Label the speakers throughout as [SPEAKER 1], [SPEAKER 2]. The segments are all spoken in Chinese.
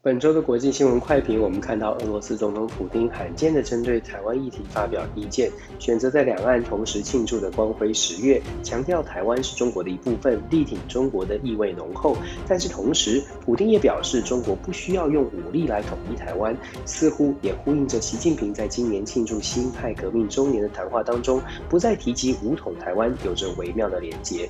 [SPEAKER 1] 本周的国际新闻快评，我们看到俄罗斯总统普丁罕见地针对台湾议题发表意见，选择在两岸同时庆祝的光辉十月，强调台湾是中国的一部分，力挺中国的意味浓厚。但是同时，普丁也表示，中国不需要用武力来统一台湾，似乎也呼应着习近平在今年庆祝辛亥革命周年的谈话当中，不再提及武统台湾，有着微妙的连结。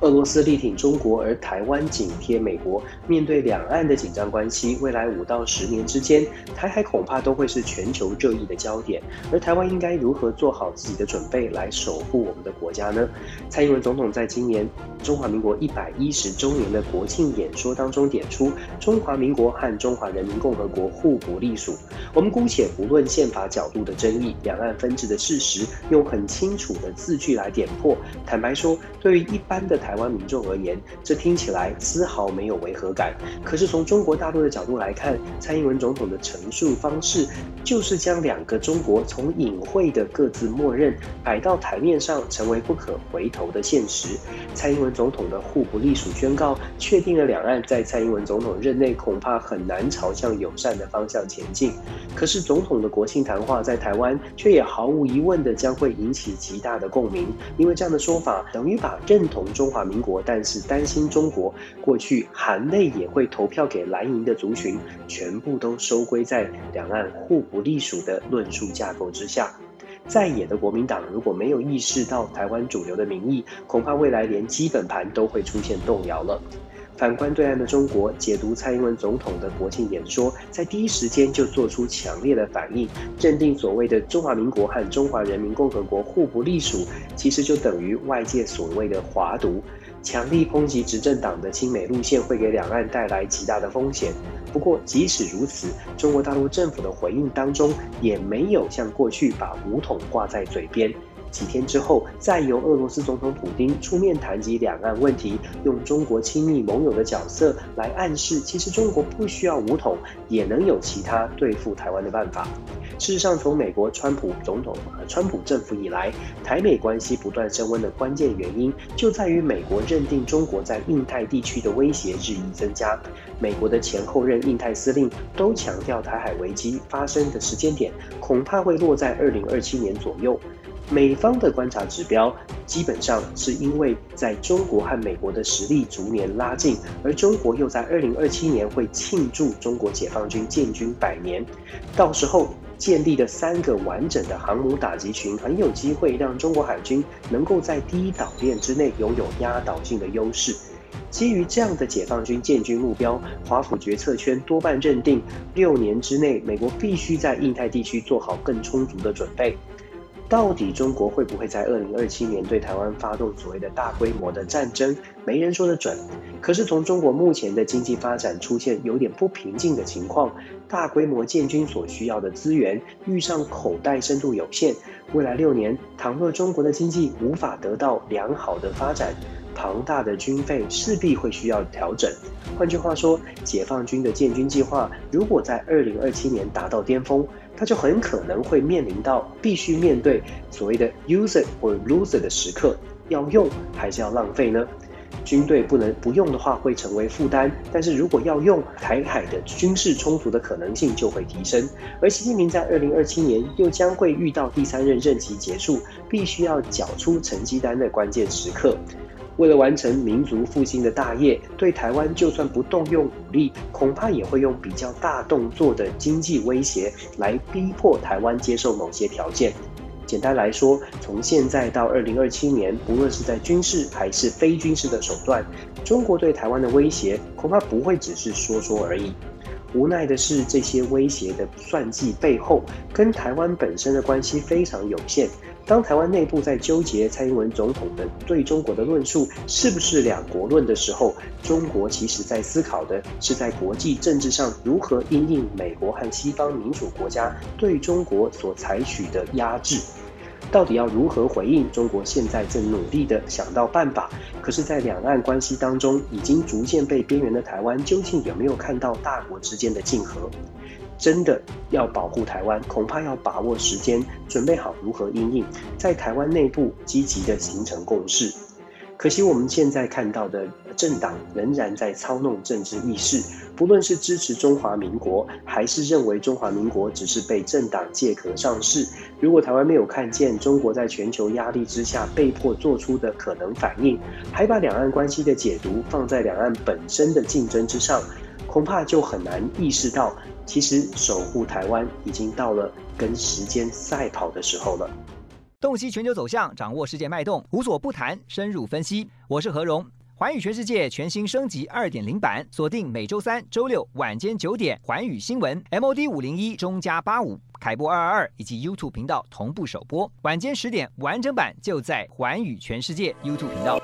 [SPEAKER 1] 俄罗斯力挺中国，而台湾紧贴美国。面对两岸的紧张关系，未来五到十年之间，台海恐怕都会是全球热议的焦点。而台湾应该如何做好自己的准备，来守护我们的国家呢？蔡英文总统在今年中华民国一百一十周年的国庆演说当中点出，中华民国和中华人民共和国互不隶属。我们姑且不论宪法角度的争议，两岸分治的事实，用很清楚的字句来点破。坦白说，对于一般的台湾民众而言，这听起来丝毫没有违和感。可是从中国大陆的角度来看，蔡英文总统的陈述方式，就是将两个中国从隐晦的各自默认摆到台面上，成为不可回头的现实。蔡英文总统的互不隶属宣告，确定了两岸在蔡英文总统任内恐怕很难朝向友善的方向前进。可是总统的国庆谈话在台湾，却也毫无疑问的将会引起极大的共鸣，因为这样的说法等于把认同中华民国，但是担心中国过去含泪也会投票给蓝营的族群，全部都收归在两岸互不隶属的论述架构之下。在野的国民党如果没有意识到台湾主流的民意，恐怕未来连基本盘都会出现动摇了。反观对岸的中国，解读蔡英文总统的国庆演说，在第一时间就做出强烈的反应，认定所谓的中华民国和中华人民共和国互不隶属，其实就等于外界所谓的华独，强力抨击执政党的亲美路线会给两岸带来极大的风险。不过，即使如此，中国大陆政府的回应当中，也没有像过去把武统挂在嘴边。几天之后，再由俄罗斯总统普丁出面谈及两岸问题，用中国亲密盟友的角色来暗示，其实中国不需要武统，也能有其他对付台湾的办法。事实上，从美国川普总统、川普政府以来，台美关系不断升温的关键原因，就在于美国认定中国在印太地区的威胁日益增加。美国的前后任印太司令都强调，台海危机发生的时间点恐怕会落在二零二七年左右。美方的观察指标基本上是因为在中国和美国的实力逐年拉近，而中国又在二零二七年会庆祝中国解放军建军百年，到时候建立的三个完整的航母打击群，很有机会让中国海军能够在第一岛链之内拥有压倒性的优势。基于这样的解放军建军目标，华府决策圈多半认定，六年之内美国必须在印太地区做好更充足的准备。到底中国会不会在二零二七年对台湾发动所谓的大规模的战争？没人说得准。可是从中国目前的经济发展出现有点不平静的情况，大规模建军所需要的资源遇上口袋深度有限，未来六年倘若中国的经济无法得到良好的发展，庞大的军费势必会需要调整。换句话说，解放军的建军计划如果在二零二七年达到巅峰，它就很可能会面临到必须面对所谓的 use it or lose it 的时刻，要用还是要浪费呢？军队不能不用的话会成为负担，但是如果要用，台海的军事冲突的可能性就会提升。而习近平在二零二七年又将会遇到第三任任期结束，必须要缴出成绩单的关键时刻。为了完成民族复兴的大业，对台湾就算不动用武力，恐怕也会用比较大动作的经济威胁来逼迫台湾接受某些条件。简单来说，从现在到二零二七年，不论是在军事还是非军事的手段，中国对台湾的威胁恐怕不会只是说说而已。无奈的是，这些威胁的算计背后，跟台湾本身的关系非常有限。当台湾内部在纠结蔡英文总统的对中国的论述是不是两国论的时候，中国其实在思考的是在国际政治上如何因应美国和西方民主国家对中国所采取的压制。到底要如何回应？中国现在正努力地想到办法。可是，在两岸关系当中，已经逐渐被边缘的台湾，究竟有没有看到大国之间的竞合？真的要保护台湾，恐怕要把握时间，准备好如何应应，在台湾内部积极的形成共识。可惜我们现在看到的政党仍然在操弄政治意识，不论是支持中华民国，还是认为中华民国只是被政党借壳上市。如果台湾没有看见中国在全球压力之下被迫做出的可能反应，还把两岸关系的解读放在两岸本身的竞争之上，恐怕就很难意识到，其实守护台湾已经到了跟时间赛跑的时候了。
[SPEAKER 2] 洞悉全球走向，掌握世界脉动，无所不谈，深入分析。我是何荣，寰宇全世界全新升级二点零版，锁定每周三、周六晚间九点，寰宇新闻 MOD 五零一中加八五凯播二二二以及 YouTube 频道同步首播，晚间十点完整版就在寰宇全世界 YouTube 频道。